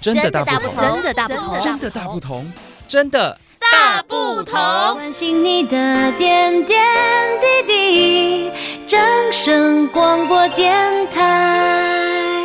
真的大不同，真的大不同，真的大不同，真的大不同。关心你的点点滴滴，广播电台。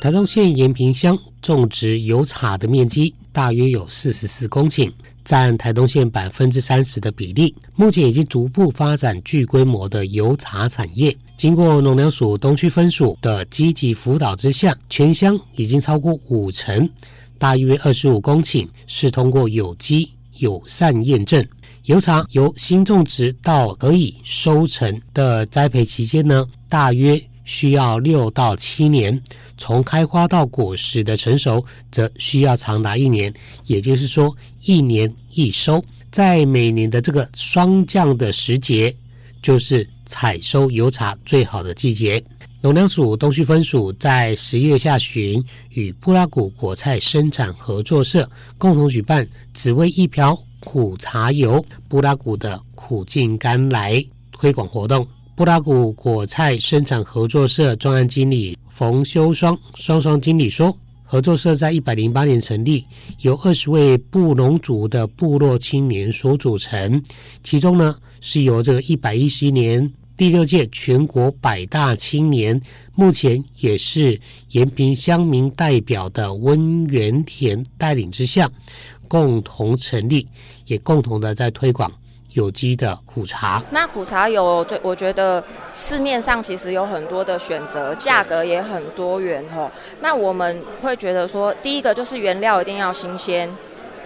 台东县延平乡种植油茶的面积大约有四十四公顷，占台东县百分之三十的比例。目前已经逐步发展具规模的油茶产业。经过农粮署东区分署的积极辅导之下，全乡已经超过五成，大约二十五公顷是通过有机友善验证。油茶由新种植到可以收成的栽培期间呢，大约需要六到七年。从开花到果实的成熟，则需要长达一年，也就是说一年一收。在每年的这个霜降的时节，就是采收油茶最好的季节。农粮署东区分署在十一月下旬与布拉古果菜生产合作社共同举办“只为一瓢苦茶油，布拉古的苦尽甘来”推广活动。布拉古果菜生产合作社专案经理冯修双双双经理说，合作社在一百零八年成立，由二十位布农族的部落青年所组成，其中呢是由这个一百一十年第六届全国百大青年，目前也是延平乡民代表的温元田带领之下，共同成立，也共同的在推广。有机的苦茶，那苦茶有，我觉得市面上其实有很多的选择，价格也很多元吼。那我们会觉得说，第一个就是原料一定要新鲜。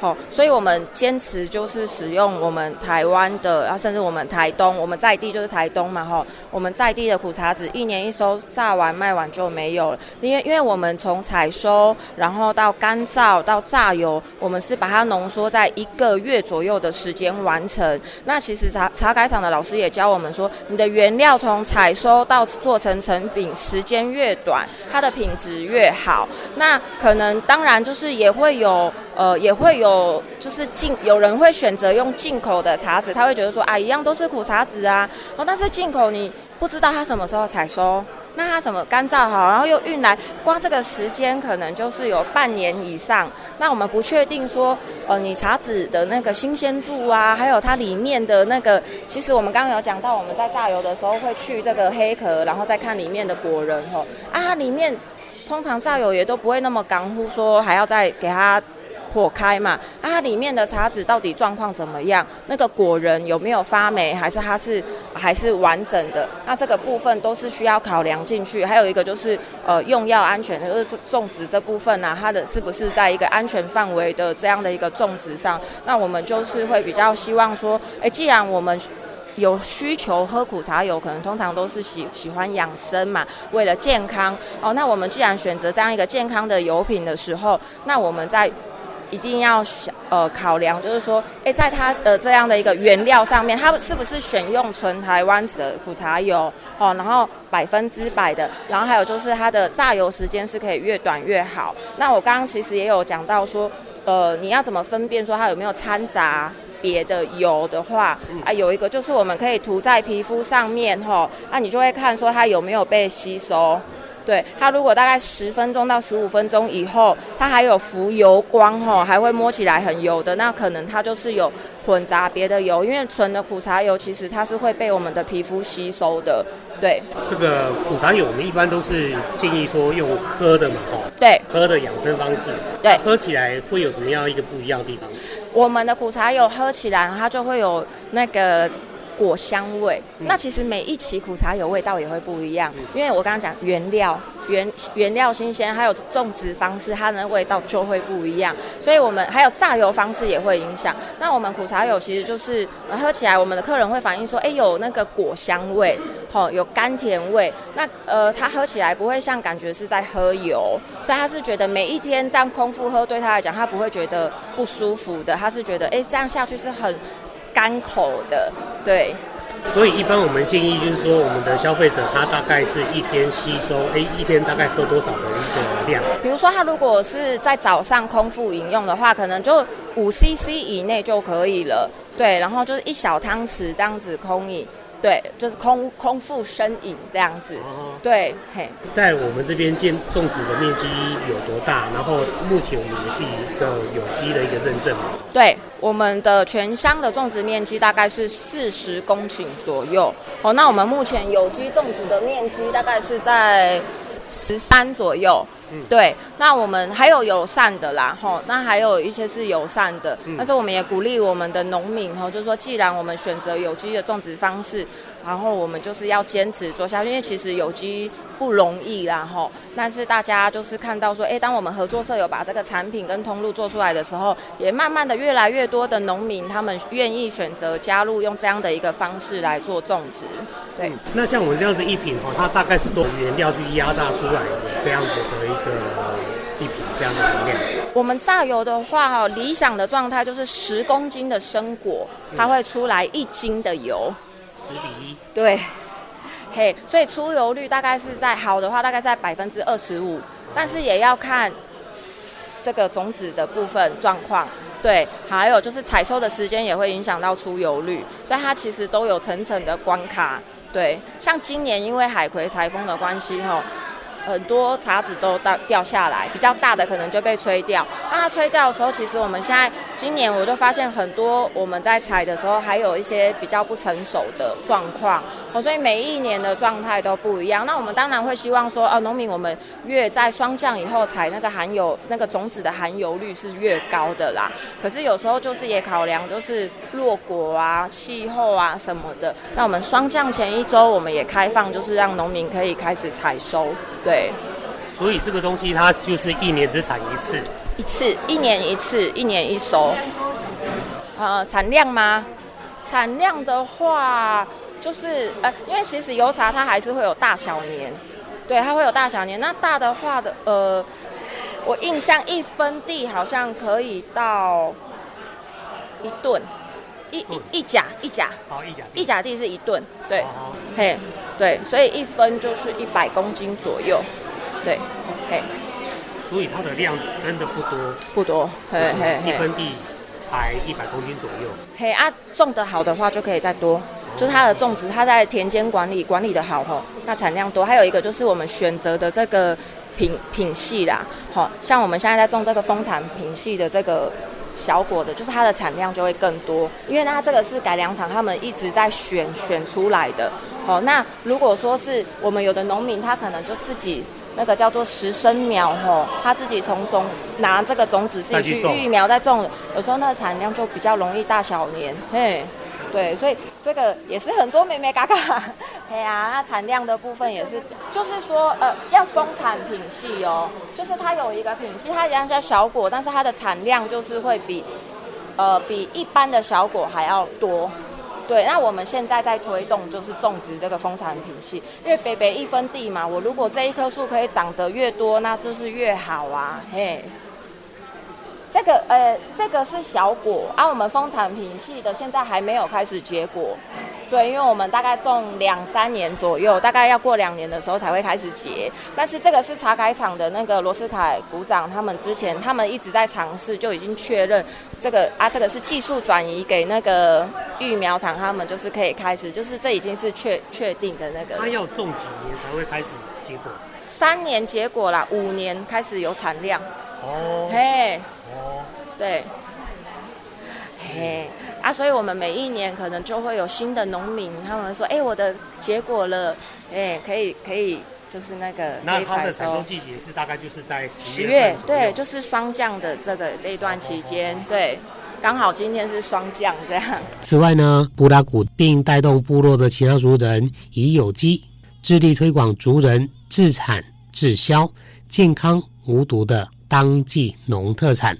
哦，所以我们坚持就是使用我们台湾的，啊，甚至我们台东，我们在地就是台东嘛，哈，我们在地的苦茶籽，一年一收，榨完卖完就没有了。因为因为我们从采收，然后到干燥到榨油，我们是把它浓缩在一个月左右的时间完成。那其实茶茶改厂的老师也教我们说，你的原料从采收到做成成品，时间越短，它的品质越好。那可能当然就是也会有。呃，也会有，就是进有人会选择用进口的茶籽，他会觉得说啊，一样都是苦茶籽啊，哦，但是进口你不知道它什么时候采收，那它怎么干燥好，然后又运来，光这个时间可能就是有半年以上，那我们不确定说，呃，你茶籽的那个新鲜度啊，还有它里面的那个，其实我们刚刚有讲到，我们在榨油的时候会去这个黑壳，然后再看里面的果仁吼，啊，它里面通常榨油也都不会那么干乎，说还要再给它。破开嘛，啊，它里面的茶籽到底状况怎么样？那个果仁有没有发霉，还是它是还是完整的？那这个部分都是需要考量进去。还有一个就是呃用药安全，就是种植这部分啊，它的是不是在一个安全范围的这样的一个种植上？那我们就是会比较希望说，哎，既然我们有需求喝苦茶油，可能通常都是喜喜欢养生嘛，为了健康哦。那我们既然选择这样一个健康的油品的时候，那我们在一定要想呃考量，就是说，哎，在它的这样的一个原料上面，它是不是选用纯台湾的苦茶油哦？然后百分之百的，然后还有就是它的榨油时间是可以越短越好。那我刚刚其实也有讲到说，呃，你要怎么分辨说它有没有掺杂别的油的话，啊，有一个就是我们可以涂在皮肤上面哈，那你就会看说它有没有被吸收。对，它如果大概十分钟到十五分钟以后，它还有浮油光吼，还会摸起来很油的，那可能它就是有混杂别的油，因为纯的苦茶油其实它是会被我们的皮肤吸收的。对，这个苦茶油我们一般都是建议说用喝的嘛，吼。对，喝的养生方式。对，喝起来会有什么样一个不一样的地方？我们的苦茶油喝起来它就会有那个。果香味，那其实每一期苦茶有味道也会不一样，因为我刚刚讲原料原原料新鲜，还有种植方式，它的味道就会不一样，所以我们还有榨油方式也会影响。那我们苦茶油其实就是喝起来，我们的客人会反映说，哎，有那个果香味，吼，有甘甜味。那呃，他喝起来不会像感觉是在喝油，所以他是觉得每一天这样空腹喝，对他来讲，他不会觉得不舒服的，他是觉得，哎，这样下去是很。干口的，对。所以一般我们建议就是说，我们的消费者他大概是一天吸收，哎，一天大概喝多少的一个量？比如说他如果是在早上空腹饮用的话，可能就五 CC 以内就可以了。对，然后就是一小汤匙这样子空饮。对，就是空空腹生饮这样子。哦、对，嘿，在我们这边建种植的面积有多大？然后目前我们也是一个有机的一个认证嘛。对，我们的全乡的种植面积大概是四十公顷左右。哦，那我们目前有机种植的面积大概是在十三左右。嗯、对，那我们还有友善的啦，吼，那还有一些是友善的，嗯、但是我们也鼓励我们的农民，吼，就是说，既然我们选择有机的种植方式。然后我们就是要坚持做下去，因为其实有机不容易啦，吼。但是大家就是看到说，哎，当我们合作社有把这个产品跟通路做出来的时候，也慢慢的越来越多的农民他们愿意选择加入用这样的一个方式来做种植。对。嗯、那像我们这样子一品哦，它大概是多原料去压榨出来的这样子的一个一品这样的能量。我们榨油的话，哈，理想的状态就是十公斤的生果，它会出来一斤的油。十比一，对，嘿，所以出油率大概是在好的话，大概在百分之二十五，但是也要看这个种子的部分状况，对，还有就是采收的时间也会影响到出油率，所以它其实都有层层的关卡，对，像今年因为海葵台风的关系，吼。很多茶籽都掉掉下来，比较大的可能就被吹掉。那它吹掉的时候，其实我们现在今年我就发现很多我们在采的时候，还有一些比较不成熟的状况。哦，所以每一年的状态都不一样。那我们当然会希望说，哦，农民我们越在霜降以后采那个含有那个种子的含油率是越高的啦。可是有时候就是也考量就是落果啊、气候啊什么的。那我们霜降前一周，我们也开放，就是让农民可以开始采收。对。所以这个东西它就是一年只产一次。一次，一年一次，一年一收。呃，产量吗？产量的话。就是呃，因为其实油茶它还是会有大小年，对，它会有大小年。那大的话的，呃，我印象一分地好像可以到一吨，一一一甲一甲，好一甲，一甲地是一吨，对，嘿，对，所以一分就是一百公斤左右，对，嘿，所以它的量真的不多，不多，嘿嘿，一分地才一百公斤左右，嘿啊，种的好的话就可以再多。就是它的种植，它在田间管理管理的好吼，那产量多。还有一个就是我们选择的这个品品系啦，好，像我们现在在种这个丰产品系的这个小果的，就是它的产量就会更多，因为它这个是改良场他们一直在选选出来的。哦，那如果说是我们有的农民，他可能就自己那个叫做实生苗吼，他自己从中拿这个种子自己去育苗再种，有时候那个产量就比较容易大小年，嘿。对，所以这个也是很多眉眉角角，对啊，那产量的部分也是，就是说，呃，要丰产品系哦，就是它有一个品系，它一样叫小果，但是它的产量就是会比，呃，比一般的小果还要多。对，那我们现在在推动就是种植这个丰产品系，因为北北一分地嘛，我如果这一棵树可以长得越多，那就是越好啊，嘿。这个呃，这个是小果，啊、我们丰产品系的现在还没有开始结果，对，因为我们大概种两三年左右，大概要过两年的时候才会开始结。但是这个是茶改厂的那个罗斯凯股长，他们之前他们一直在尝试，就已经确认这个啊，这个是技术转移给那个育苗厂，他们就是可以开始，就是这已经是确确定的那个。他要种几年才会开始结果？三年结果啦，五年开始有产量。哦，嘿。对，嘿啊，所以我们每一年可能就会有新的农民，他们说，哎，我的结果了，哎，可以可以，就是那个那它的采收季节是大概就是在十月，十月，对，就是霜降的这个这一段期间，对，刚好今天是霜降这样。此外呢，布拉古并带动部落的其他族人以有机致力推广族人自产自销、健康无毒的当季农特产。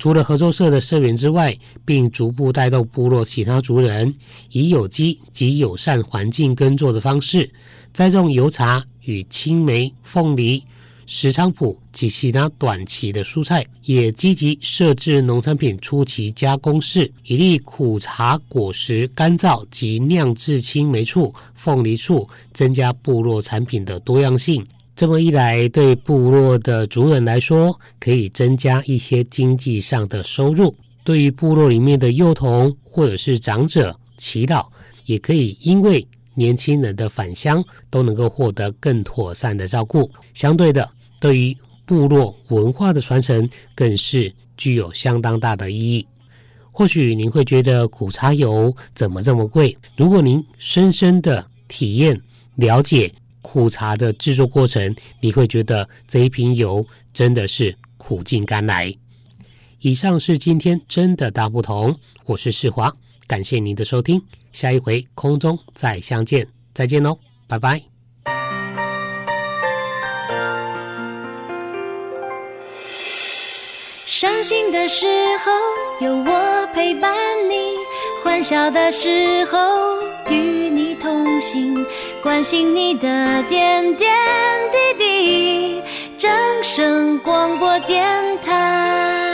除了合作社的社员之外，并逐步带动部落其他族人以有机及友善环境耕作的方式栽种油茶与青梅、凤梨、石菖蒲及其他短期的蔬菜，也积极设置农产品初期加工室，以利苦茶果实干燥及酿制青梅醋、凤梨醋，增加部落产品的多样性。这么一来，对部落的族人来说，可以增加一些经济上的收入；对于部落里面的幼童或者是长者、祈祷，也可以因为年轻人的返乡都能够获得更妥善的照顾。相对的，对于部落文化的传承，更是具有相当大的意义。或许您会觉得苦茶油怎么这么贵？如果您深深的体验、了解苦茶的制作过程，你会觉得这一瓶油真的是苦尽甘来。以上是今天真的大不同，我是世华，感谢您的收听，下一回空中再相见，再见喽，拜拜。伤心的时候有我陪伴你，欢笑的时候与你同行，关心你的点点滴滴。掌声广播电台。